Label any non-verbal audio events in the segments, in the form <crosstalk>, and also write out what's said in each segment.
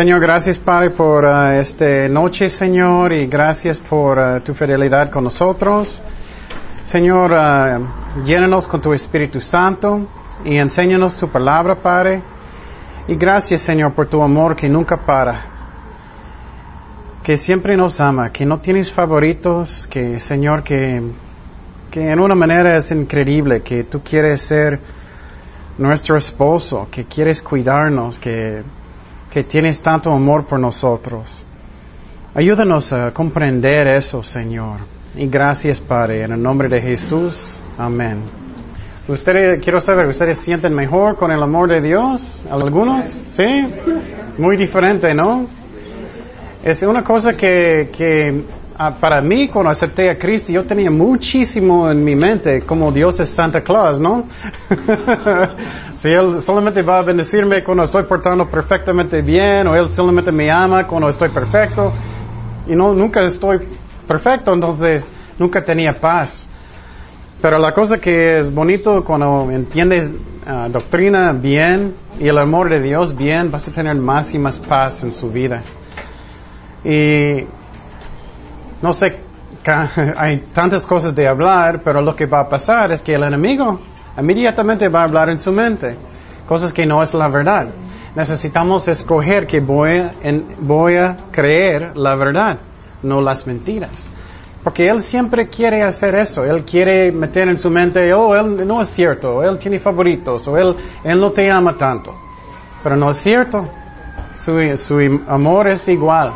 Señor, gracias Padre por uh, esta noche, Señor, y gracias por uh, tu fidelidad con nosotros. Señor, uh, llénanos con tu Espíritu Santo y enséñanos tu palabra, Padre. Y gracias, Señor, por tu amor que nunca para, que siempre nos ama, que no tienes favoritos, que, Señor, que, que en una manera es increíble, que tú quieres ser nuestro esposo, que quieres cuidarnos, que que tienes tanto amor por nosotros. Ayúdanos a comprender eso, Señor. Y gracias, Padre, en el nombre de Jesús. Amén. Ustedes, quiero saber, ¿ustedes sienten mejor con el amor de Dios? ¿Algunos? ¿Sí? Muy diferente, ¿no? Es una cosa que, que Ah, para mí, cuando acepté a Cristo, yo tenía muchísimo en mi mente como Dios es Santa Claus, ¿no? <laughs> si Él solamente va a bendecirme cuando estoy portando perfectamente bien, o Él solamente me ama cuando estoy perfecto, y no, nunca estoy perfecto, entonces nunca tenía paz. Pero la cosa que es bonito cuando entiendes ah, doctrina bien y el amor de Dios bien, vas a tener más y más paz en su vida. Y no sé, <laughs> hay tantas cosas de hablar, pero lo que va a pasar es que el enemigo inmediatamente va a hablar en su mente, cosas que no es la verdad. Necesitamos escoger que voy a, voy a creer la verdad, no las mentiras. Porque él siempre quiere hacer eso. Él quiere meter en su mente, oh, él no es cierto, él tiene favoritos, o él, él no te ama tanto. Pero no es cierto. Su, su amor es igual.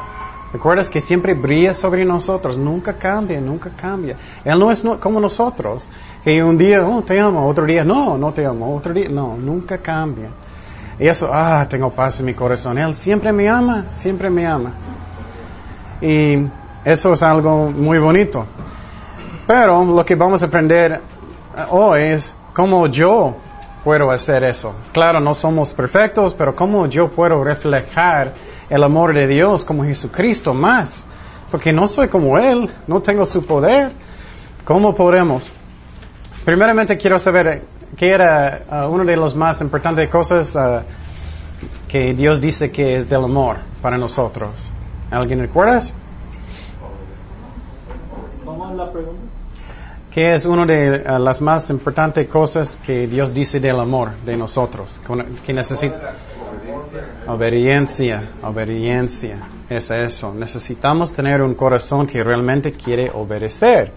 ¿Recuerdas que siempre brilla sobre nosotros? Nunca cambia, nunca cambia. Él no es como nosotros, que un día, oh, te amo, otro día, no, no te amo, otro día, no, nunca cambia. Y eso, ah, tengo paz en mi corazón. Él siempre me ama, siempre me ama. Y eso es algo muy bonito. Pero lo que vamos a aprender hoy es cómo yo puedo hacer eso. Claro, no somos perfectos, pero cómo yo puedo reflejar el amor de Dios como Jesucristo más, porque no soy como Él, no tengo su poder. ¿Cómo podemos? Primeramente quiero saber qué era uh, una de las más importantes cosas uh, que Dios dice que es del amor para nosotros. ¿Alguien recuerda? ¿Cómo es la pregunta? ¿Qué es una de uh, las más importantes cosas que Dios dice del amor de nosotros? Que necesita Obediencia, obediencia, es eso. Necesitamos tener un corazón que realmente quiere obedecer.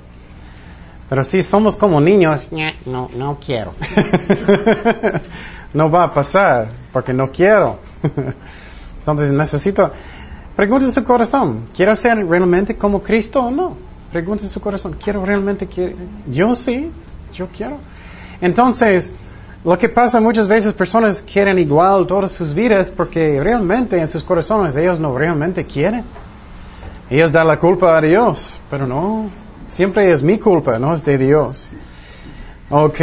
Pero si somos como niños, no, no quiero. <laughs> no va a pasar porque no quiero. <laughs> Entonces necesito, pregunte su corazón, ¿quiero ser realmente como Cristo o no? Pregunte su corazón, ¿quiero realmente, quiero? yo sí, yo quiero. Entonces, lo que pasa muchas veces, personas quieren igual todas sus vidas porque realmente en sus corazones ellos no realmente quieren. Ellos dan la culpa a Dios, pero no, siempre es mi culpa, no es de Dios. Ok,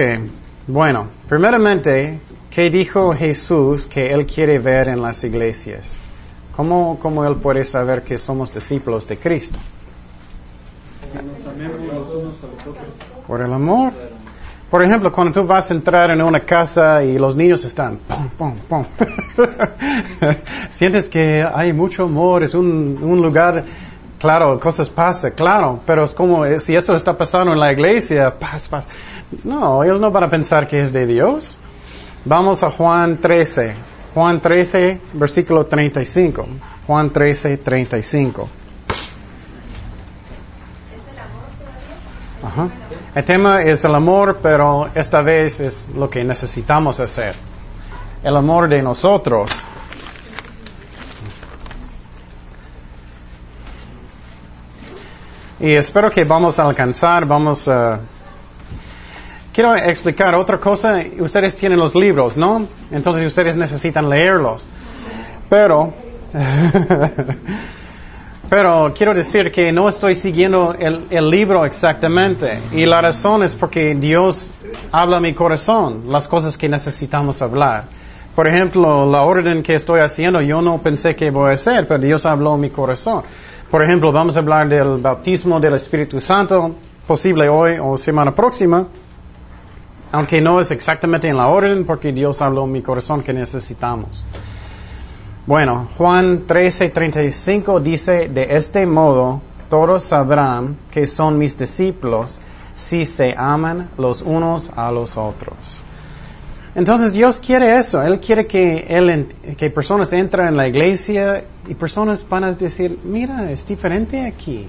bueno, primeramente, ¿qué dijo Jesús que Él quiere ver en las iglesias? ¿Cómo, cómo Él puede saber que somos discípulos de Cristo? Por el amor. Por ejemplo, cuando tú vas a entrar en una casa y los niños están, <laughs> sientes que hay mucho amor, es un, un lugar, claro, cosas pasan, claro, pero es como eh, si eso está pasando en la iglesia, paz, paz. No, ellos no van a pensar que es de Dios. Vamos a Juan 13, Juan 13, versículo 35. Juan 13, 35. Ajá. El tema es el amor, pero esta vez es lo que necesitamos hacer. El amor de nosotros. Y espero que vamos a alcanzar, vamos a... Quiero explicar otra cosa. Ustedes tienen los libros, ¿no? Entonces ustedes necesitan leerlos. Pero... <laughs> Pero quiero decir que no estoy siguiendo el, libro exactamente. Y la razón es porque Dios habla a mi corazón, las cosas que necesitamos hablar. Por ejemplo, la orden que estoy haciendo, yo no pensé que voy a hacer, pero Dios habló a mi corazón. Por ejemplo, vamos a hablar del bautismo del Espíritu Santo, posible hoy o semana próxima, aunque no es exactamente en la orden, porque Dios habló a mi corazón que necesitamos. Bueno, Juan 13:35 dice, de este modo todos sabrán que son mis discípulos si se aman los unos a los otros. Entonces Dios quiere eso, Él quiere que, que personas entren en la iglesia y personas van a decir, mira, es diferente aquí.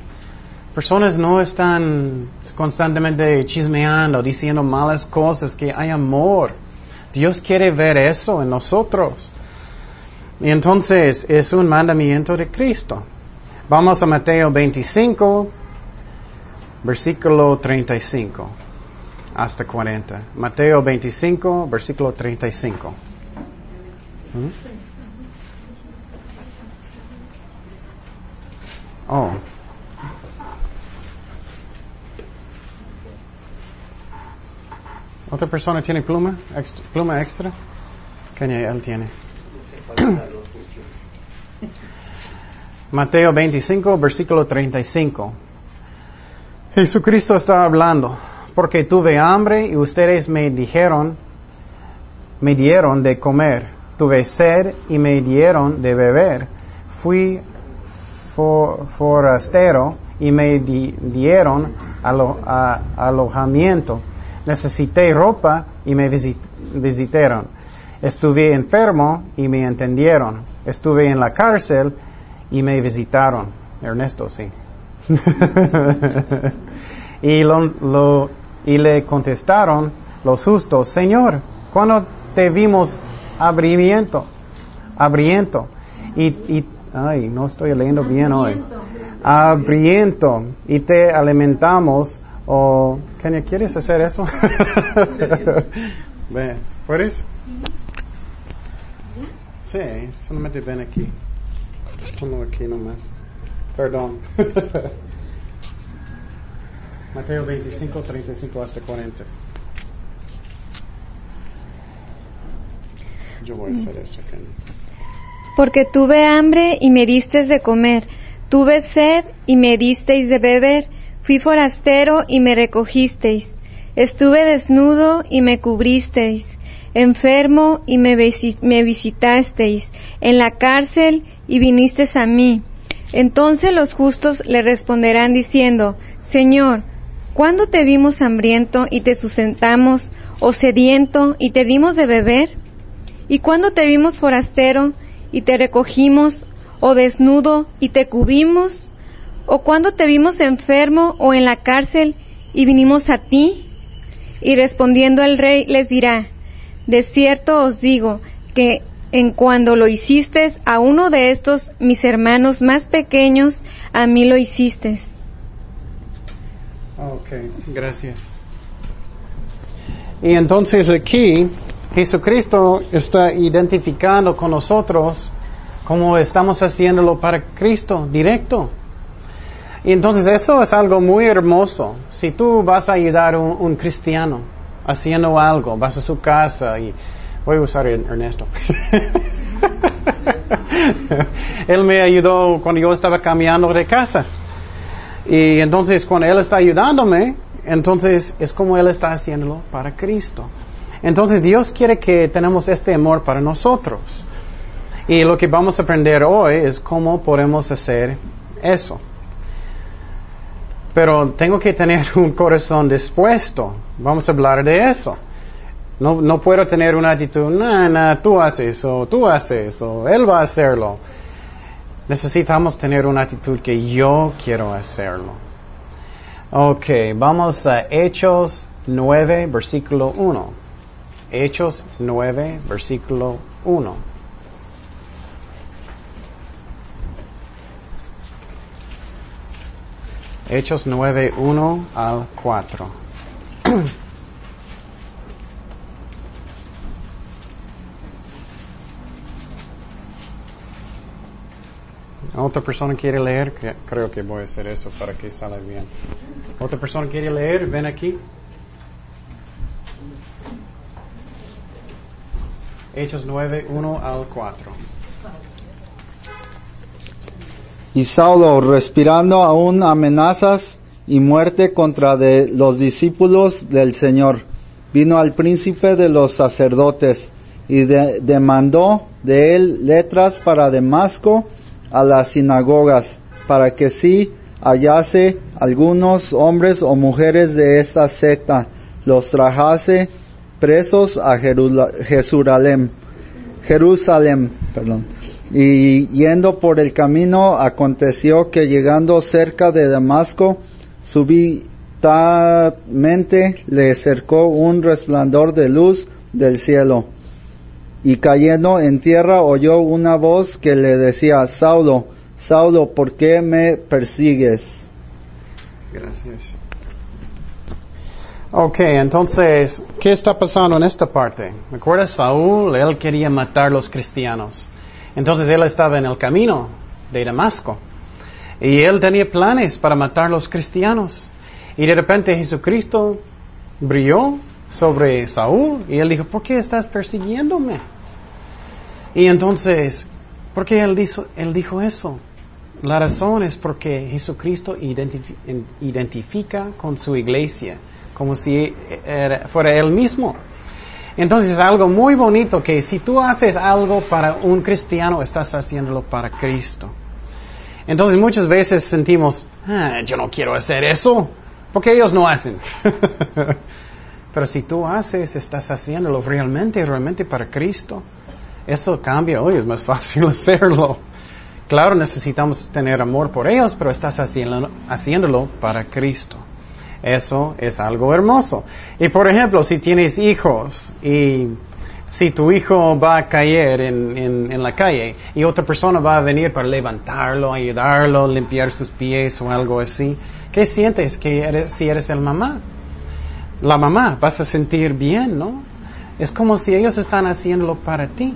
Personas no están constantemente chismeando, diciendo malas cosas, que hay amor. Dios quiere ver eso en nosotros. Entonces es un mandamiento de Cristo. Vamos a Mateo 25, versículo 35 hasta 40. Mateo 25, versículo 35. ¿Mm? Oh. ¿Otra persona tiene pluma? ¿Pluma extra? ¿Qué él tiene? <coughs> Mateo 25, versículo 35. Jesucristo está hablando, porque tuve hambre y ustedes me dijeron, me dieron de comer, tuve sed y me dieron de beber, fui forastero y me dieron alojamiento, necesité ropa y me visitaron Estuve enfermo y me entendieron. Estuve en la cárcel y me visitaron. Ernesto, sí. <laughs> y, lo, y le contestaron los justos, Señor, cuando te vimos abrimiento, abriento, y, y, ay, no estoy leyendo bien hoy, abriento, y te alimentamos, o, ¿quieres hacer eso? <laughs> ¿Puedes? Sí, solamente ven aquí. Ponlo aquí nomás. Perdón. <laughs> Mateo 25, 35 hasta 40. Yo voy a hacer eso. Porque tuve hambre y me disteis de comer. Tuve sed y me disteis de beber. Fui forastero y me recogisteis. Estuve desnudo y me cubristeis enfermo y me, visitasteis, en la cárcel y vinisteis a mí. Entonces los justos le responderán diciendo, Señor, ¿cuándo te vimos hambriento y te sustentamos, o sediento y te dimos de beber? ¿Y cuándo te vimos forastero y te recogimos, o desnudo y te cubrimos? ¿O cuándo te vimos enfermo o en la cárcel y vinimos a ti? Y respondiendo el rey les dirá, de cierto os digo que en cuando lo hiciste a uno de estos mis hermanos más pequeños, a mí lo hiciste. Ok, gracias. Y entonces aquí Jesucristo está identificando con nosotros como estamos haciéndolo para Cristo directo. Y entonces eso es algo muy hermoso. Si tú vas a ayudar a un cristiano, haciendo algo, vas a su casa y voy a usar Ernesto. <laughs> él me ayudó cuando yo estaba cambiando de casa. Y entonces cuando Él está ayudándome, entonces es como Él está haciéndolo para Cristo. Entonces Dios quiere que tenemos este amor para nosotros. Y lo que vamos a aprender hoy es cómo podemos hacer eso. Pero tengo que tener un corazón dispuesto. Vamos a hablar de eso. No, no puedo tener una actitud, no, no, tú haces eso, tú haces eso, él va a hacerlo. Necesitamos tener una actitud que yo quiero hacerlo. Ok, vamos a Hechos 9, versículo 1. Hechos 9, versículo 1. Hechos 9, 1 al 4. <clears throat> ¿Otra persona quiere leer? Creo que voy a hacer eso para que salga bien. ¿Otra persona quiere leer? Ven aquí. Hechos 9, 1 al 4. Y Saulo, respirando aún amenazas y muerte contra los discípulos del Señor, vino al príncipe de los sacerdotes y de- demandó de él letras para Damasco a las sinagogas, para que si hallase algunos hombres o mujeres de esta secta, los trajase presos a Jerusalén. Jerusalén, perdón. Y yendo por el camino, aconteció que llegando cerca de Damasco, súbitamente le cercó un resplandor de luz del cielo. Y cayendo en tierra oyó una voz que le decía, Saulo, Saulo, ¿por qué me persigues? Gracias. Ok, entonces, ¿qué está pasando en esta parte? ¿Recuerdas? Saúl, él quería matar a los cristianos. Entonces él estaba en el camino de Damasco. Y él tenía planes para matar a los cristianos. Y de repente Jesucristo brilló sobre Saúl y él dijo, ¿por qué estás persiguiéndome? Y entonces, ¿por qué él dijo, eso? La razón es porque Jesucristo identifi- en- identifica con su iglesia como si era- fuera él mismo. Entonces es algo muy bonito que si tú haces algo para un cristiano, estás haciéndolo para Cristo. Entonces muchas veces sentimos, "Ah, yo no quiero hacer eso, porque ellos no hacen. <laughs> Pero si tú haces, estás haciéndolo realmente, realmente para Cristo. Eso cambia, hoy es más fácil <laughs> hacerlo. Claro, necesitamos tener amor por ellos, pero estás haciéndolo, haciéndolo para Cristo. Eso es algo hermoso. Y por ejemplo, si tienes hijos y si tu hijo va a caer en, en- la calle y otra persona va a venir para levantarlo, ayudarlo, limpiar sus pies o algo así, ¿qué sientes que eres, si eres el mamá? La mamá, vas a sentir bien, ¿no? Es como si ellos están haciéndolo para ti.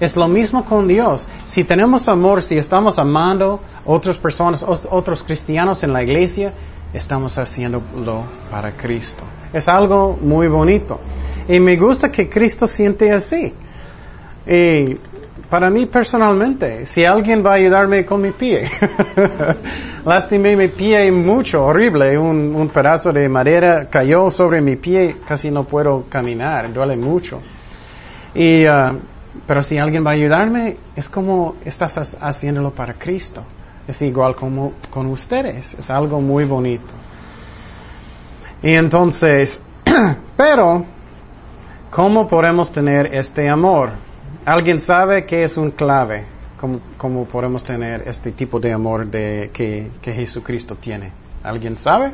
Es lo mismo con Dios. Si tenemos amor, si estamos amando otras personas, os- otros cristianos en la iglesia, estamos haciéndolo para Cristo. Es algo muy bonito. Y me gusta que Cristo siente así. Y para mí personalmente, si alguien va a ayudarme con mi pie, <laughs> lastimé mi pie mucho, horrible, un, un pedazo de madera cayó sobre mi pie, casi no puedo caminar, duele mucho. Y, ah, pero si alguien va a ayudarme, es como estás ha- haciéndolo para Cristo. Es igual como con ustedes, es algo muy bonito. Y entonces, <clears throat> pero, ¿cómo podemos tener este amor? ¿Alguien sabe qué es un clave? ¿Cómo, cómo podemos tener este tipo de amor de, que, que Jesucristo tiene? ¿Alguien sabe?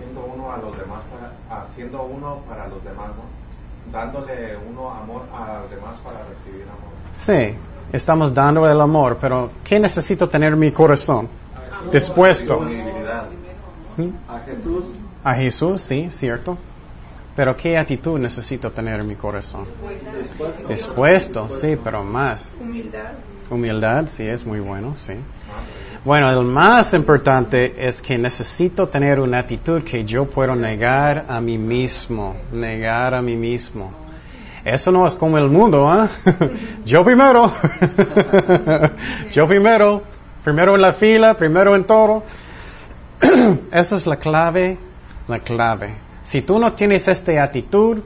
haciendo uno a los demás para, haciendo uno para los demás ¿no? dándole uno amor a los demás para recibir amor Sí, estamos dando el amor, pero ¿qué necesito tener en mi corazón? Dispuesto. a Jesús A Jesús, sí, cierto. Pero ¿qué actitud necesito tener en mi corazón? Dispuesto, sí, pero más. Humildad. Humildad, sí, es muy bueno, sí. Bueno, el más importante es que necesito tener una actitud que yo puedo negar a mí mismo, negar a mí mismo. Eso no es como el mundo, ¿ah? <laughs> yo primero, <laughs> yo primero, primero en la fila, primero en todo. <clears throat> Esa es la clave, la clave. Si tú no tienes esta actitud,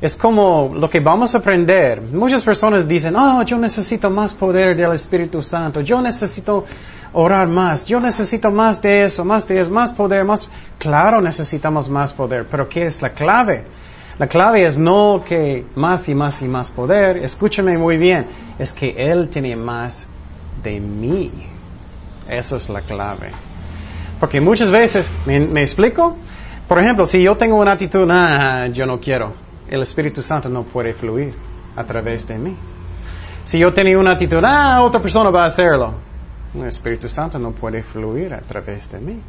es como lo que vamos a aprender. Muchas personas dicen, oh, yo necesito más poder del Espíritu Santo, yo necesito orar más, yo necesito más de eso, más de eso, más poder, más... Claro, necesitamos más poder, pero ¿qué es la clave? La clave es no que más y más y más poder, escúchame muy bien, es que Él tiene más de mí. Eso es la clave. Porque muchas veces, ¿me, me explico? Por ejemplo, si yo tengo una actitud, ah, yo no quiero, el Espíritu Santo no puede fluir a través de mí. Si yo tenía una actitud, ah, otra persona va a hacerlo, el Espíritu Santo no puede fluir a través de mí.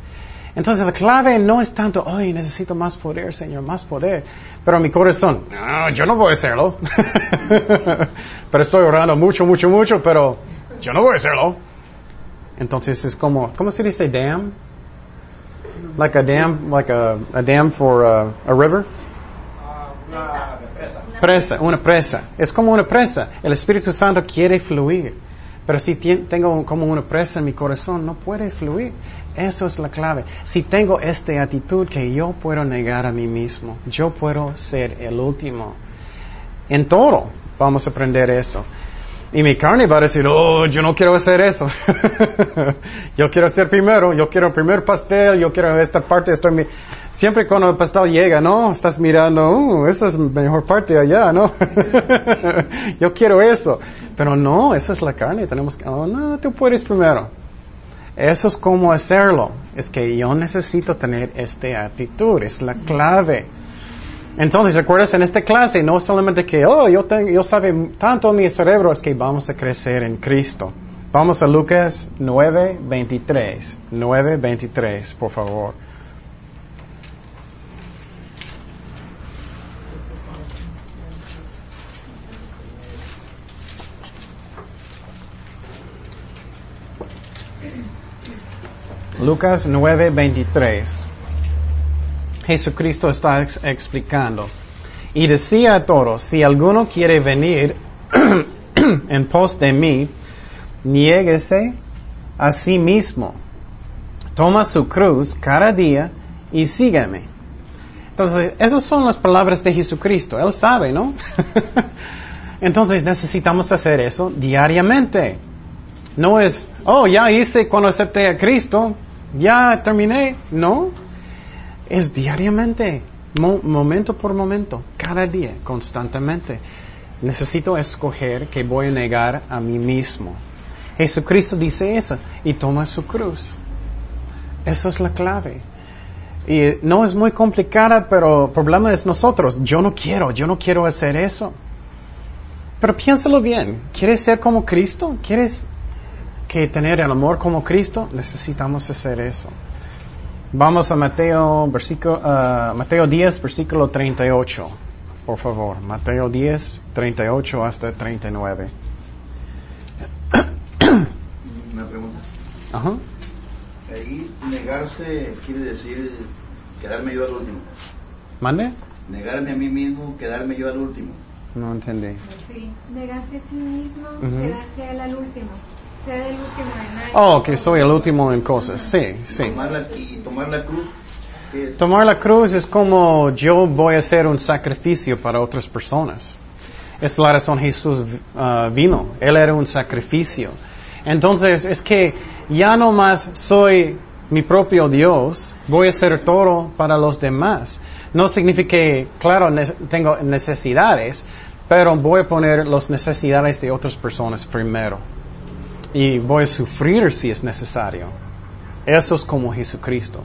Entonces la clave no es tanto, ay, necesito más poder, Señor, más poder. Pero mi corazón, no, yo no voy a hacerlo. <laughs> pero estoy orando mucho, mucho, mucho, pero yo no voy a hacerlo. Entonces es como, ¿cómo se dice dam? Like a dam, like a, a dam for a, a river? Presa, una presa. Es como una presa. El Espíritu Santo quiere fluir. Pero si tengo como una presa en mi corazón, no puede fluir. Eso es la clave. Si tengo esta actitud que yo puedo negar a mí mismo, yo puedo ser el último. En todo vamos a aprender eso. Y mi carne va a decir, oh, yo no quiero hacer eso. <laughs> yo quiero hacer primero, yo quiero el primer pastel, yo quiero esta parte, estoy mi... Siempre cuando el pastel llega, ¿no? Estás mirando, uh, esa es la mejor parte allá, ¿no? <laughs> yo quiero eso. Pero no, esa es la carne, tenemos que, oh, no, tú puedes primero. Eso es como hacerlo. Es que yo necesito tener esta actitud, es la clave. Entonces, recuerdas en esta clase, no solamente que, oh, yo, tengo, yo sabe tanto mi cerebro, es que vamos a crecer en Cristo. Vamos a Lucas 9, 23. 9, 23, por favor. Lucas 9, 23. Jesucristo está explicando. Y decía a todos, si alguno quiere venir <clears throat> en pos de mí, niéguese a sí mismo. Toma su cruz cada día y sígueme. Entonces, esas son las palabras de Jesucristo. Él sabe, ¿no? <laughs> Entonces necesitamos hacer eso diariamente. No es, oh, ya hice cuando acepté a Cristo, ya terminé. No, es diariamente, momento por momento, cada día, constantemente. Necesito escoger que voy a negar a mí mismo. Jesucristo dice eso y toma su cruz. Eso es la clave. Y no es muy complicada, pero el problema es nosotros. Yo no quiero, yo no quiero hacer eso. Pero piénsalo bien. ¿Quieres ser como Cristo? ¿Quieres que tener el amor como Cristo? Necesitamos hacer eso. Vamos a Mateo, versículo, uh, Mateo 10, versículo 38. Por favor, Mateo 10, 38 hasta 39. Una pregunta. Ajá. Ahí negarse quiere decir quedarme yo al último. ¿Mande? Negarme a mí mismo, quedarme yo al último. No entendí. Sí, negarse a sí mismo, Ujú. quedarse él al último. Ser el último en algo. Oh, que soy el último en cosas. Sí, sí. Tomar la, y tomar la cruz. Tomar la cruz es como yo voy a hacer un sacrificio para otras personas. Es la razón Jesús uh, vino. Él era un sacrificio. Entonces es que ya no más soy mi propio Dios, voy a hacer todo para los demás. No significa que, claro, ne- tengo necesidades, pero voy a poner las necesidades de otras personas primero. Y voy a sufrir si es necesario. Eso es como Jesucristo.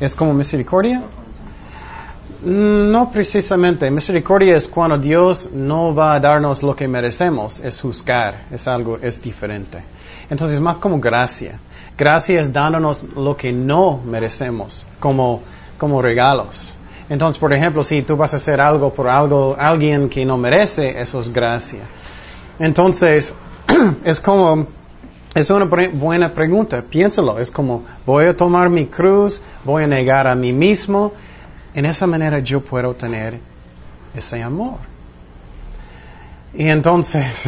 ¿Es como misericordia? No precisamente. Misericordia es cuando Dios no va a darnos lo que merecemos, es juzgar, es algo, es diferente. Entonces es más como gracia. Gracia es dándonos lo que no merecemos, como, como regalos. Entonces, por ejemplo, si tú vas a hacer algo por algo, alguien que no merece, eso es gracia. Entonces, <clears throat> es como, es una buena pregunta, piénsalo, es como, voy a tomar mi cruz, voy a negar a mí mismo, en esa manera yo puedo tener ese amor. Y entonces,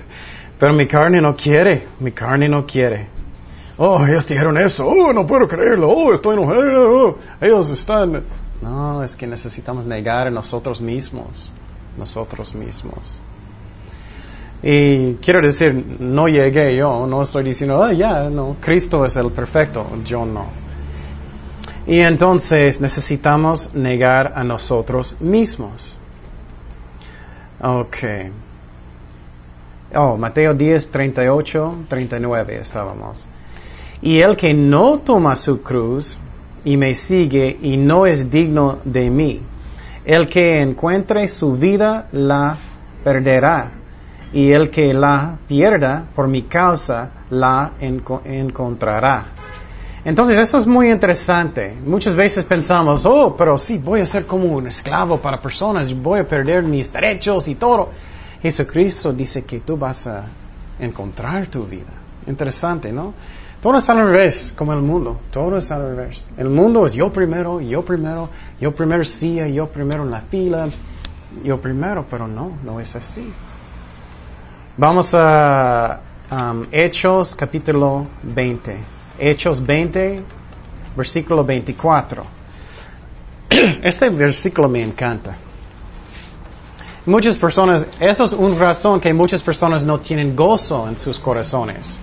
<laughs> pero mi carne no quiere, mi carne no quiere. Oh, ellos dijeron eso, oh, no puedo creerlo, oh, estoy enojado, oh, ellos están... No, es que necesitamos negar a nosotros mismos, nosotros mismos. Y quiero decir, no llegué yo, no estoy diciendo, ah, ya, no, Cristo es el perfecto, yo no. Y entonces necesitamos negar a nosotros mismos. Ok. Oh, Mateo 10, 38, 39 estábamos. Y el que no toma su cruz y me sigue y no es digno de mí, el que encuentre su vida la perderá, y el que la pierda por mi causa la enco- encontrará. Entonces, eso es muy interesante. Muchas veces pensamos, oh, pero sí, voy a ser como un esclavo para personas, voy a perder mis derechos y todo. Jesucristo dice que tú vas a encontrar tu vida. Interesante, ¿no? Todo es al revés, como el mundo. Todo es al revés. El mundo es yo primero, yo primero, yo primero silla, yo primero en la fila, yo primero, pero no, no es así. Vamos a um, Hechos capítulo 20. Hechos 20, versículo 24. <clears throat> Este versículo me encanta. Muchas personas, eso es una razón que muchas personas no tienen gozo en sus corazones.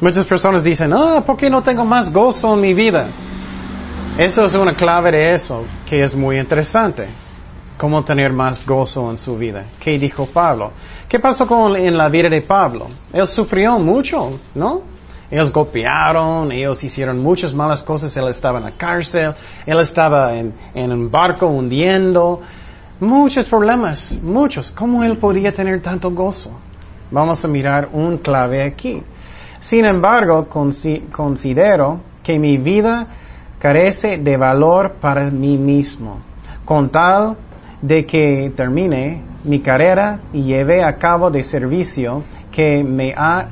Muchas personas dicen, ah, ¿por qué no tengo más gozo en mi vida? Eso es una clave de eso, que es muy interesante. Cómo tener más gozo en su vida. ¿Qué dijo Pablo? ¿Qué pasó con, en la vida de Pablo? Él sufrió mucho, ¿no? Ellos golpearon, ellos hicieron muchas malas cosas, él estaba en la cárcel, él estaba en, en un barco hundiendo, muchos problemas, muchos. ¿Cómo él podía tener tanto gozo? Vamos a mirar un clave aquí. Sin embargo, considero que mi vida carece de valor para mí mismo, con tal de que termine mi carrera y lleve a cabo de servicio que me ha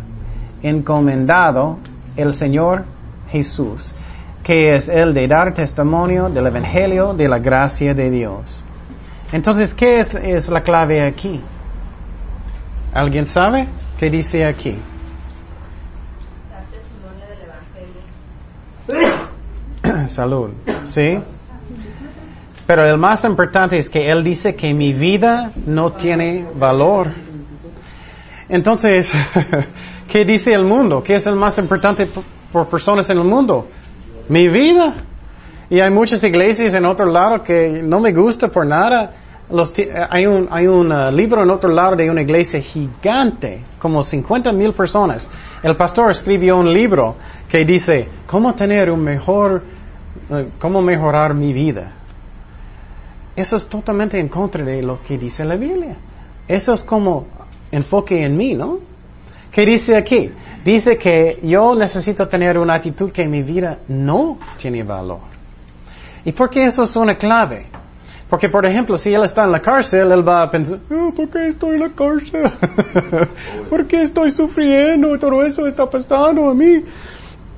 encomendado el Señor Jesús, que es el de dar testimonio del Evangelio de la gracia de Dios. Entonces, ¿qué es, la clave aquí? ¿Alguien sabe qué dice aquí? <coughs> Salud, ¿sí? Pero el más importante es que Él dice que mi vida no tiene valor. Entonces, <laughs> ¿qué dice el mundo? ¿Qué es el más importante por personas en el mundo? Mi vida. Y hay muchas iglesias en otro lado que no me gusta por nada. hay un, hay un uh, libro en otro lado de una iglesia gigante, como 50 mil personas. El pastor escribió un libro que dice, ¿cómo tener un mejor, uh, cómo mejorar mi vida? Eso es totalmente en contra de lo que dice la Biblia. Eso es como enfoque en mí, ¿no? ¿Qué dice aquí? Dice que yo necesito tener una actitud que mi vida no tiene valor. ¿Y por qué eso es una clave? Porque, por ejemplo, si él está en la cárcel, él va a pensar, oh, ¿por qué estoy en la cárcel? <laughs> ¿Por qué estoy sufriendo? Todo eso está pasando a mí.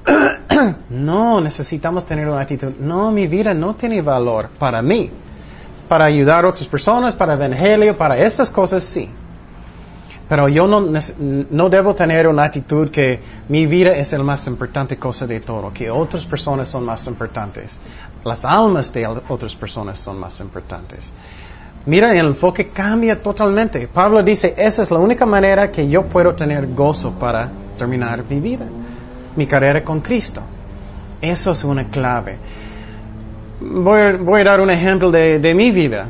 <clears throat> no, necesitamos tener una actitud. No, mi vida no tiene valor para mí para ayudar a otras personas, para evangelio, para esas cosas sí. Pero yo no, no debo tener una actitud que mi vida es la más importante cosa de todo, que otras personas son más importantes. Las almas de otras personas son más importantes. Mira, el enfoque cambia totalmente. Pablo dice, esa es la única manera que yo puedo tener gozo para terminar mi vida, mi carrera con Cristo. Eso es una clave voy, a dar un ejemplo de, mi vida.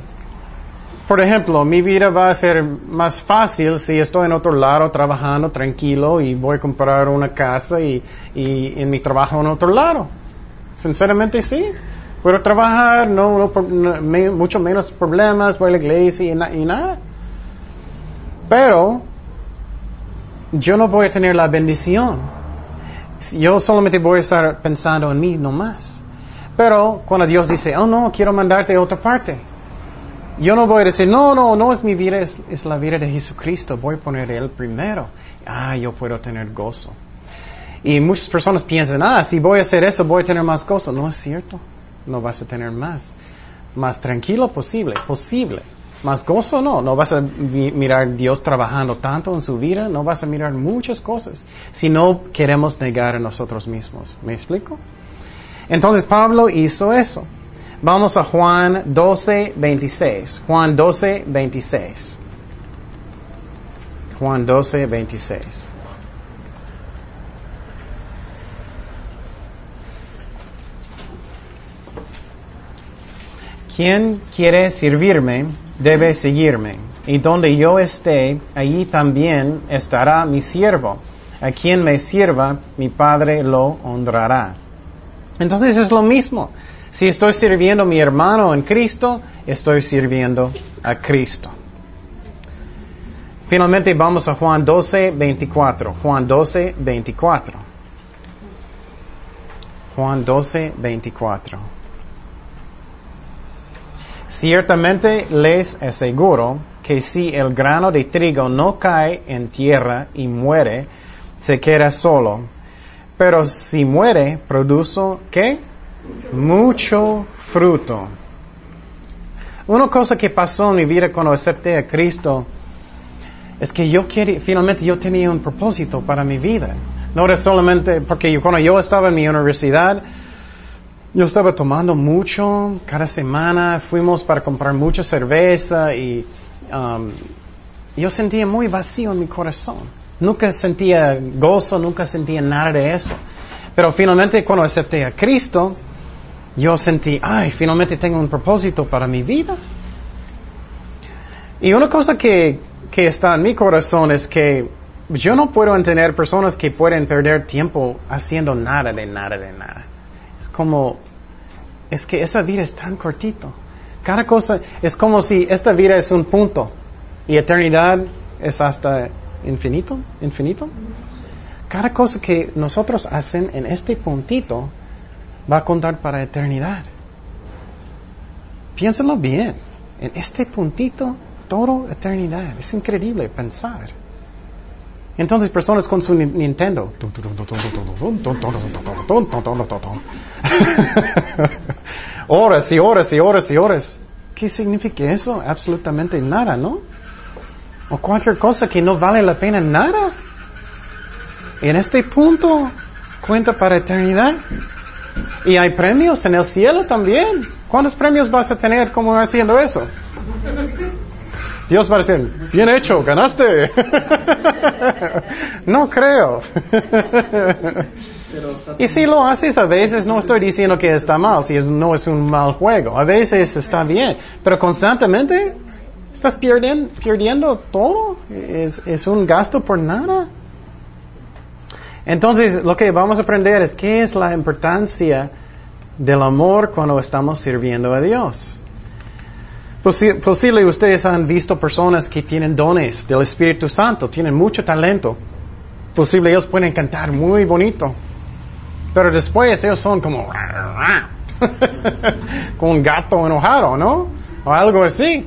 Por ejemplo, mi vida va a ser más fácil si estoy en otro lado trabajando tranquilo y voy a comprar una casa y, en mi trabajo en otro lado. Sinceramente sí. Puedo trabajar, no, mucho menos problemas, voy a la iglesia y, y nada. Pero yo no voy a tener la bendición. Yo solamente voy a estar pensando en mí nomás. Pero cuando Dios dice, oh no, quiero mandarte a otra parte, yo no voy a decir, no, no, no es mi vida, es, la vida de Jesucristo, voy a poner Él primero. Ah, yo puedo tener gozo. Y muchas personas piensan, ah, si voy a hacer eso, voy a tener más gozo. No es cierto, no vas a tener más. Más tranquilo posible, posible. Más gozo no, no vas a mirar a Dios trabajando tanto en su vida, no vas a mirar muchas cosas si no queremos negar a nosotros mismos. ¿Me explico? Entonces Pablo hizo eso. Vamos a Juan 12, 26. Juan 12, 26. Juan 12, 26. Quien quiere servirme debe seguirme, y donde yo esté, allí también estará mi siervo. A quien me sirva, mi Padre lo honrará. Entonces es lo mismo. Si estoy sirviendo a mi hermano en Cristo, estoy sirviendo a Cristo. Finalmente vamos a Juan 12, 24. Juan 12, 24. Juan 12, 24. Ciertamente les aseguro que si el grano de trigo no cae en tierra y muere, se queda solo pero si muere, produce ¿qué? Mucho fruto. Una cosa que pasó en mi vida cuando acepté a Cristo es que yo quería, finalmente yo tenía un propósito para mi vida. No era solamente porque cuando yo estaba en mi universidad, yo estaba tomando mucho, cada semana fuimos para comprar mucha cerveza y um, yo sentía muy vacío en mi corazón. Nunca sentía gozo, nunca sentía nada de eso. Pero finalmente cuando acepté a Cristo, yo sentí, ay, finalmente tengo un propósito para mi vida. Y una cosa que, está en mi corazón es que yo no puedo entender personas que pueden perder tiempo haciendo nada de nada de nada. Es como, es que esa vida es tan cortito. Cada cosa es como si esta vida es un punto y eternidad es hasta infinito, infinito. Cada cosa que nosotros hacen en este puntito va a contar para eternidad. Piénsalo bien. En este puntito, todo eternidad. Es increíble pensar. Entonces personas con su Nintendo. horas y horas y horas y horas. ¿Qué significa eso? Absolutamente nada, ¿no? O cualquier cosa que no vale la pena nada. En este punto cuenta para eternidad. Y hay premios en el cielo también. ¿Cuántos premios vas a tener como haciendo eso? Dios va a bien hecho, ganaste. <laughs> no creo. y si lo haces a veces, no estoy diciendo que está mal, si no es un mal juego. A veces está bien, pero constantemente estás perdiendo, perdiendo todo. Es, es un gasto por nada. Entonces, lo que vamos a aprender es qué es la importancia del amor cuando estamos sirviendo a Dios. Posible ustedes han visto personas que tienen dones del Espíritu Santo, tienen mucho talento. Posible ellos pueden cantar muy bonito. Pero después ellos son como <laughs> como un gato enojado, ¿no? O algo así.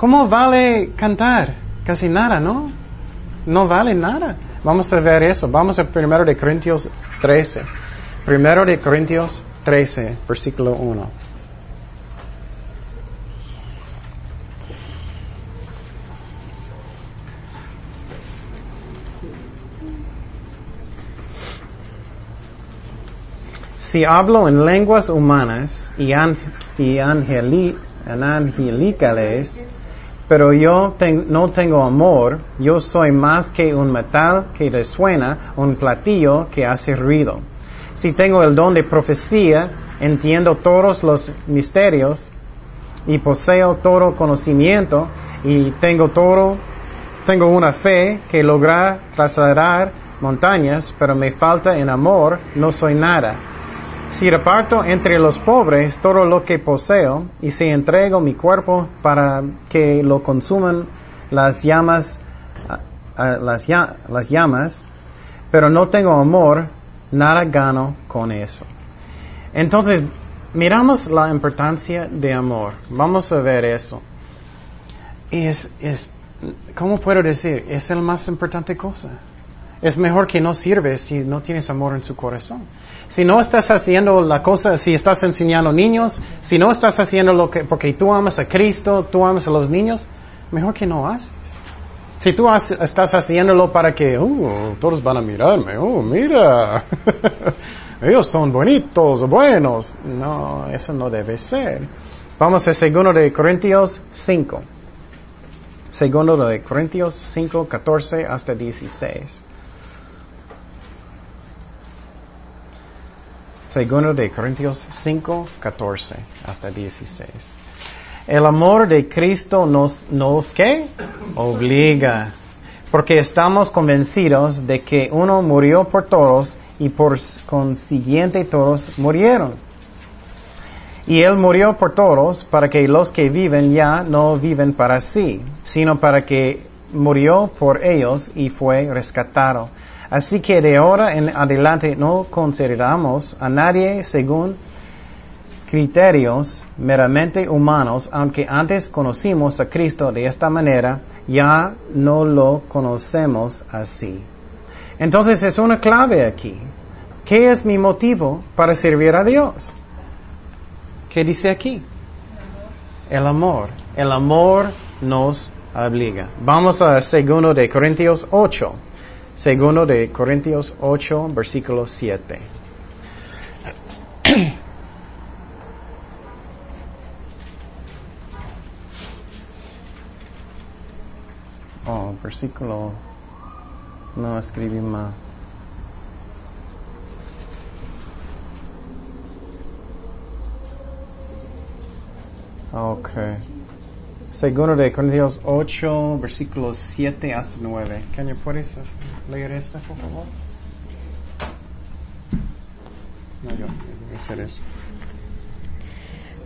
¿Cómo vale cantar? Casi nada, ¿no? No vale nada. Vamos a ver eso. Vamos a primero de Corintios 13. Primero de Corintios 13, versículo 1. si hablo en lenguas humanas y, angelicales, pero yo no tengo amor, yo soy más que un metal que resuena, un platillo que hace ruido. Si tengo el don de profecía, entiendo todos los misterios y poseo todo conocimiento y tengo todo, tengo una fe que logra trasladar montañas, pero me falta en amor, no soy nada. Si reparto entre los pobres todo lo que poseo y si entrego mi cuerpo para que lo consuman las llamas, las, llamas, pero no tengo amor, nada gano con eso. Entonces, miramos la importancia de amor. Vamos a ver eso. Es, es, ¿cómo puedo decir? Es la más importante cosa. Es mejor que no sirves si no tienes amor en su corazón. Si no estás haciendo la cosa, si estás enseñando niños, si no estás haciendo lo que, porque tú amas a Cristo, tú amas a los niños, mejor que no haces. Si tú estás haciéndolo para que, uh, todos van a mirarme, oh, mira, <laughs> ellos son bonitos, buenos. No, eso no debe ser. Vamos a segundo de Corintios 5. Segundo de Corintios 5, 14 hasta 16. Segundo de Corintios 5, 14 hasta 16. El amor de Cristo nos, nos ¿qué? Obliga. Porque estamos convencidos de que uno murió por todos y por consiguiente todos murieron. Y Él murió por todos para que los que viven ya no viven para sí, sino para que murió por ellos y fue rescatado. Así que de ahora en adelante no consideramos a nadie según criterios meramente humanos, aunque antes conocimos a Cristo de esta manera, ya no lo conocemos así. Entonces es una clave aquí. ¿Qué es mi motivo para servir a Dios? ¿Qué dice aquí? El amor. El amor nos obliga. Vamos a segundo de Corintios 8. Segundo de Corintios 8, versículo 7. <clears throat> Oh, versículo. No escribí más. Okay. Segundo de Corintios 8, versículos 7 hasta 9. Kenya, ¿puedes leer esto, por favor? No, yo hacer eso.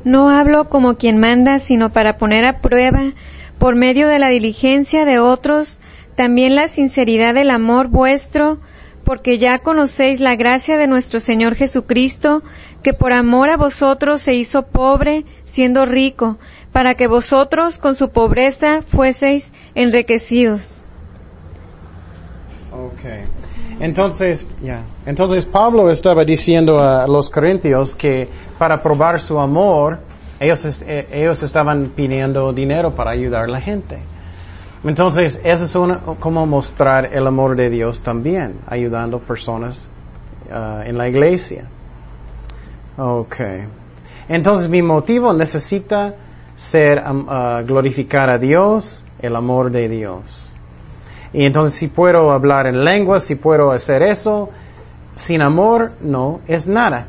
No hablo como quien manda, sino para poner a prueba, por medio de la diligencia de otros, también la sinceridad del amor vuestro, porque ya conocéis la gracia de nuestro Señor Jesucristo, que por amor a vosotros se hizo pobre, siendo rico, para que vosotros con su pobreza fueseis enriquecidos. Okay. Entonces, ya. Entonces Pablo estaba diciendo a los corintios que para probar su amor, ellos, eh, ellos estaban pidiendo dinero para ayudar a la gente. Entonces, eso es una, como mostrar el amor de Dios también, ayudando personas ah, en la iglesia. Okay. Entonces, mi motivo necesita ser ah, glorificar a Dios, el amor de Dios. Y entonces si puedo hablar en lenguas, si puedo hacer eso, sin amor no es nada.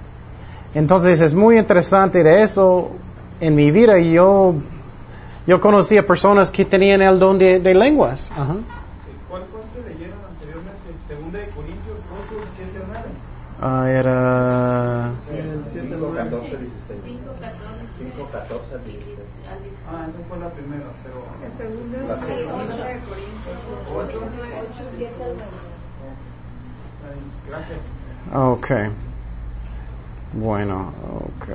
Entonces es muy interesante de eso. En mi vida yo, yo conocí a personas que tenían el don de, de lenguas. Ajá. ¿Cuál parte leyeron anteriormente? Segunda de Corintios 8, 7 al 9. Ah, era... El 7 al 5, 9. 14, 16. 5, 14, 16. Ah, esa fue la primera, pero... La segunda. Gracias. Ok. Bueno, ok.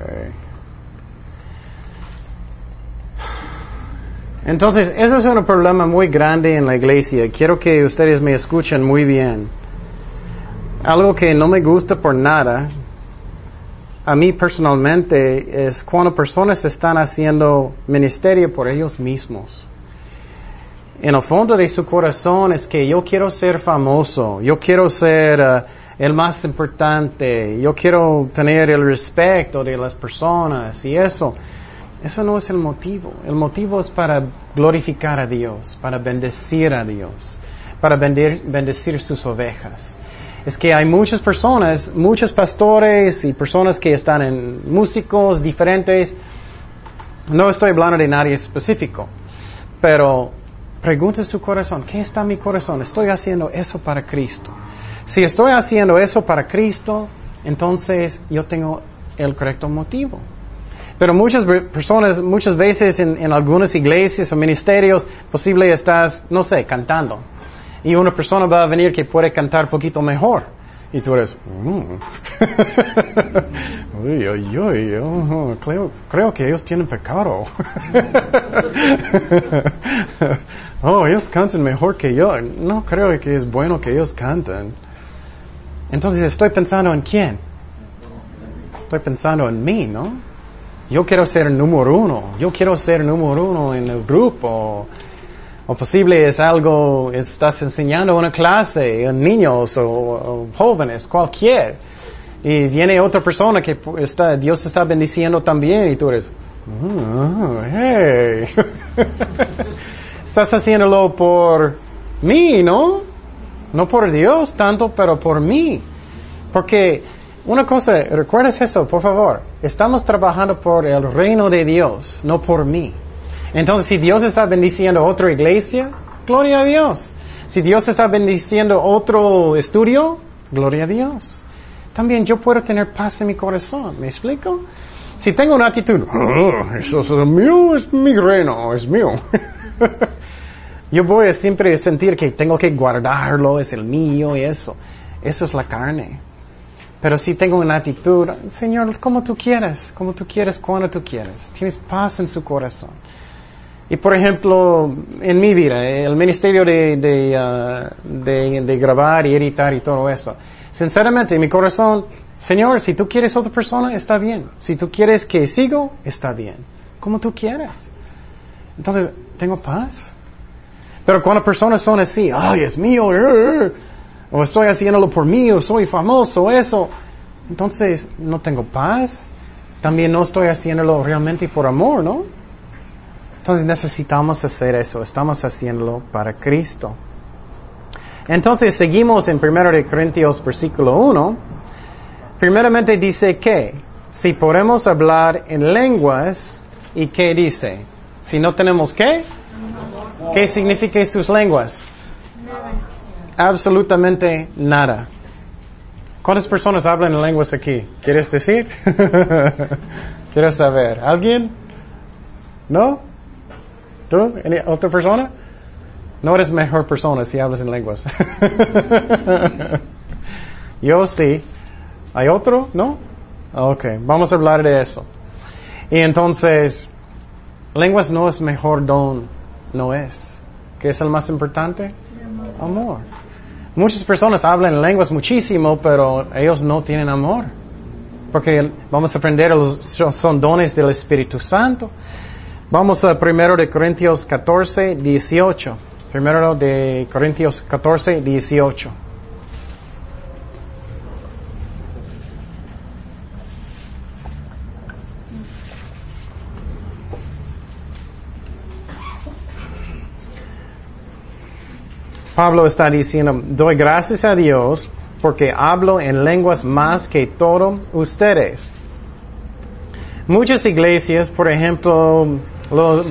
Entonces, ese es un problema muy grande en la iglesia. Quiero que ustedes me escuchen muy bien. Algo que no me gusta por nada, a mí personalmente, es cuando personas están haciendo ministerio por ellos mismos. En el fondo de su corazón es que yo quiero ser famoso, yo quiero ser eh, el más importante, yo quiero tener el respeto de las personas y eso. Eso no es el motivo. El motivo es para glorificar a Dios, para bendecir a Dios, para bendecir sus ovejas. Es que hay muchas personas, muchos pastores y personas que están en músicos diferentes. No estoy hablando de nadie específico, pero pregunte su corazón, ¿qué está en mi corazón? ¿Estoy haciendo eso para Cristo? Si estoy haciendo eso para Cristo, entonces yo tengo el correcto motivo. Pero muchas personas, muchas veces en, en algunas iglesias o ministerios, posible estás, no sé, cantando. Y una persona va a venir que puede cantar poquito mejor. Y tú eres, "Mm". <laughs> uy, uy, uy, creo, creo que ellos tienen pecado. <laughs> oh, ellos cantan mejor que yo. No creo que es bueno que ellos canten. Entonces estoy pensando en quién. Estoy pensando en mí, ¿no? Yo quiero ser el número uno. Yo quiero ser el número uno en el grupo. O posible es algo, estás enseñando una clase niños o, jóvenes, cualquier. Y viene otra persona que está, Dios está bendiciendo también y tú eres, "Ah, hey. <laughs> estás haciéndolo por mí, ¿no? No por Dios tanto, pero por mí. Porque una cosa, recuerdes eso, por favor. Estamos trabajando por el reino de Dios, no por mí. Entonces, si Dios está bendiciendo otra iglesia, gloria a Dios. Si Dios está bendiciendo otro estudio, gloria a Dios. También yo puedo tener paz en mi corazón, ¿me explico? Si tengo una actitud, "Oh, eso es mío, es mi reino, es mío. <laughs> yo voy a siempre sentir que tengo que guardarlo, es el mío y eso. Eso es la carne. Pero si tengo una actitud, Señor, como tú quieras, como tú quieres, cuando tú quieras. Tienes paz en su corazón. Y por ejemplo, en mi vida, el ministerio de, de, ah, de, de grabar y editar y todo eso. Sinceramente, en mi corazón, Señor, si tú quieres otra persona, está bien. Si tú quieres que sigo, está bien. Como tú quieras. Entonces, tengo paz. Pero cuando personas son así, ay, es mío, eh, eh", o estoy haciéndolo por mí, o soy famoso, eso, entonces no tengo paz. También no estoy haciéndolo realmente por amor, ¿no? Entonces necesitamos hacer eso, estamos haciéndolo para Cristo. Entonces seguimos en 1 de Corintios versículo 1. Primeramente dice que si podemos hablar en lenguas, ¿y qué dice? Si no tenemos qué? ¿Qué significa sus lenguas? Absolutamente nada. ¿Cuántas personas hablan en lenguas aquí? ¿Quieres decir? <laughs> Quiero saber. ¿Alguien? ¿No? ¿Tú? ¿Otra persona? No eres mejor persona si hablas en lenguas. <laughs> Yo sí. ¿Hay otro? ¿No? Ok, vamos a hablar de eso. Y entonces, lenguas no es mejor don, no es. ¿Qué es el más importante? Amor. Muchas personas hablan lenguas muchísimo, pero ellos no tienen amor. Porque vamos a aprender, los, son dones del Espíritu Santo. Vamos a primero de Corintios 14, 18. Primero de Corintios 14, 18. Pablo está diciendo, doy gracias a Dios porque hablo en lenguas más que todos ustedes. Muchas iglesias, por ejemplo,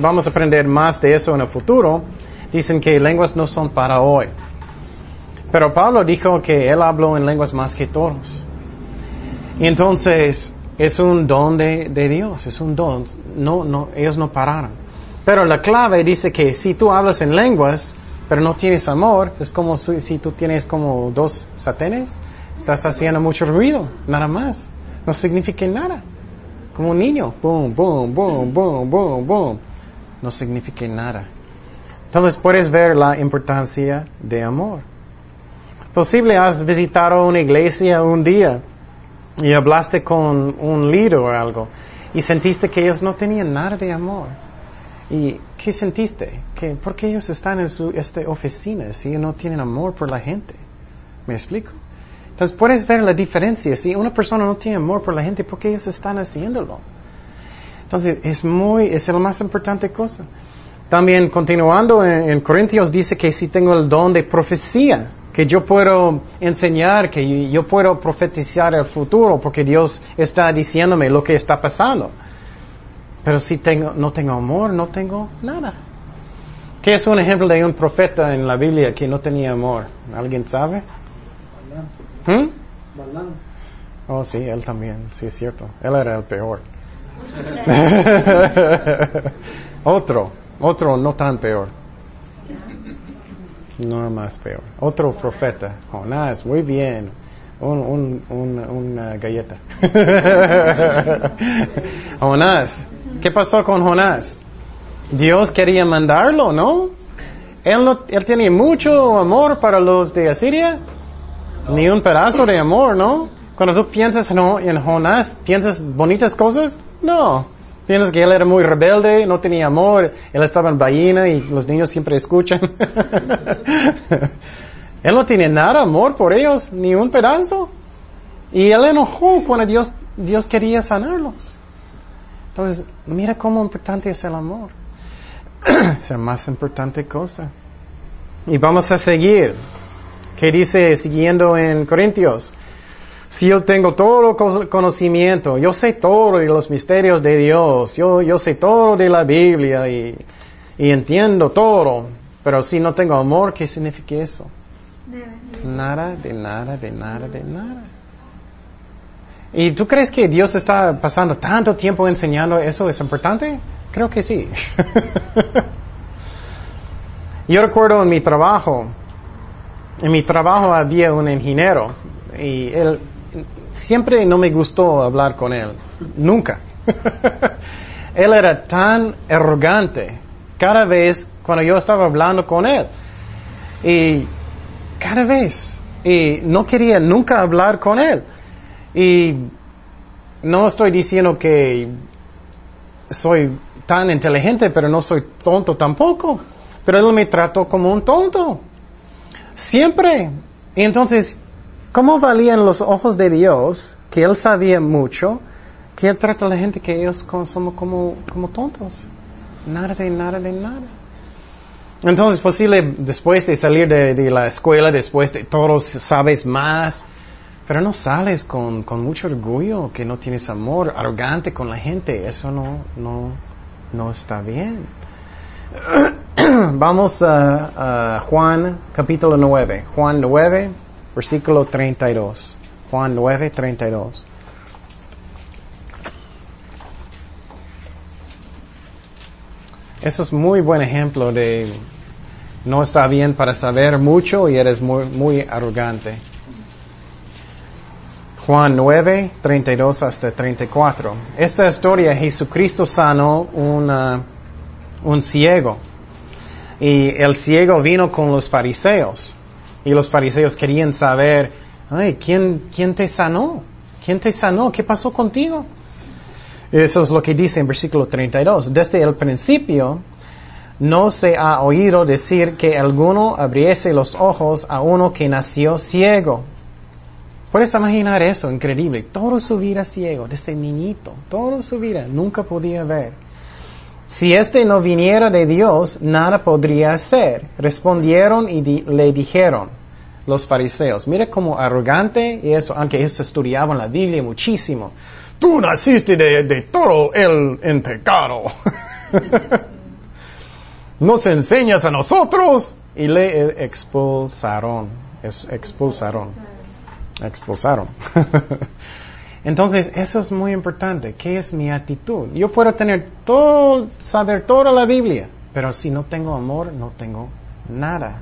vamos a aprender más de eso en el futuro, dicen que lenguas no son para hoy. Pero Pablo dijo que él habló en lenguas más que todos. Y entonces es un don de, de Dios, es un don. No, no, ellos no pararon. Pero la clave dice que si tú hablas en lenguas, pero no tienes amor, es como si, tú tienes como dos saténes, estás haciendo mucho ruido, nada más. No significa nada. Como un niño, boom, boom, boom, boom, boom, boom. No significa nada. Entonces puedes ver la importancia de amor. Posible has visitado una iglesia un día y hablaste con un líder o algo y sentiste que ellos no tenían nada de amor. ¿Y qué sentiste? ¿Que, ¿Por qué ellos están en su esta oficina si no tienen amor por la gente? ¿Me explico? Entonces puedes ver la diferencia. Si una persona no tiene amor por la gente, ¿por qué ellos están haciéndolo? Entonces es muy, es la más importante cosa. También continuando en, Corintios dice que si tengo el don de profecía, que yo puedo enseñar, que yo puedo profetizar el futuro, porque Dios está diciéndome lo que está pasando. Pero si tengo, no tengo amor, no tengo nada. ¿Qué es un ejemplo de un profeta en la Biblia que no tenía amor? ¿Alguien sabe? ¿Mm? Oh, sí, él también, sí es cierto. Él era el peor. <laughs> otro, otro no tan peor. No más peor. Otro profeta, Jonás, muy bien. Un, un, un, una galleta. <laughs> Jonás, ¿Qué pasó con Jonás? Dios quería mandarlo, ¿no? Él, no, él tenía mucho amor para los de Asiria. Ni un pedazo de amor, ¿no? Cuando tú piensas en Jonás, ¿piensas bonitas cosas? No. Piensas que él era muy rebelde, no tenía amor, él estaba en ballena y los niños siempre escuchan. <laughs> él no tiene nada amor por ellos, ni un pedazo. Y él enojó cuando Dios, Dios quería sanarlos. Entonces, mira cómo importante es el amor. <coughs> es la más importante cosa. Y vamos a seguir. ¿Qué dice siguiendo en Corintios? Si yo tengo todo el conocimiento, yo sé todo de los misterios de Dios, yo, yo sé todo de la Biblia y, y entiendo todo, pero si no tengo amor, ¿qué significa eso? Nada, de nada, de nada, de nada. ¿Y tú crees que Dios está pasando tanto tiempo enseñando eso es importante? Creo que sí. <laughs> Yo recuerdo en mi trabajo, en mi trabajo había un ingeniero y él siempre no me gustó hablar con él, nunca. <laughs> él era tan arrogante cada vez cuando yo estaba hablando con él. Y cada vez, y no quería nunca hablar con él. Y no estoy diciendo que soy tan inteligente, pero no soy tonto tampoco. Pero él me trató como un tonto. Siempre. Y entonces, ¿cómo valían los ojos de Dios que él sabía mucho, que él trata a la gente que ellos somos como, como tontos? nada de nada de nada. Entonces, posible después de salir de, de la escuela, después de todos sabes más, pero no sales con, con mucho orgullo, que no tienes amor, arrogante con la gente. Eso no, no, no está bien. <clears throat> Vamos a, Juan capítulo 9. Juan 9, versículo 32. Juan 9, 32. Eso es muy buen ejemplo de no está bien para saber mucho y eres muy, muy arrogante. Juan 9, 32 hasta 34. Esta historia, Jesucristo sanó una, un ciego. Y el ciego vino con los fariseos. Y los fariseos querían saber, ay, ¿quién, quién te sanó? ¿Quién te sanó? ¿Qué pasó contigo? Eso es lo que dice en versículo 32. Desde el principio no se ha oído decir que alguno abriese los ojos a uno que nació ciego. Puedes imaginar eso, increíble. Todo su vida ciego, desde niñito, toda su vida, nunca podía ver. Si este no viniera de Dios, nada podría hacer. Respondieron y le dijeron los fariseos. Mira cómo arrogante y eso, aunque ellos estudiaban la Biblia muchísimo tú naciste de, de todo el en pecado. <laughs> Nos enseñas a nosotros y le expulsaron, es, expulsaron, expulsaron. <laughs> Entonces, eso es muy importante. ¿Qué es mi actitud? Yo puedo tener todo, saber toda la Biblia, pero si no tengo amor, no tengo nada.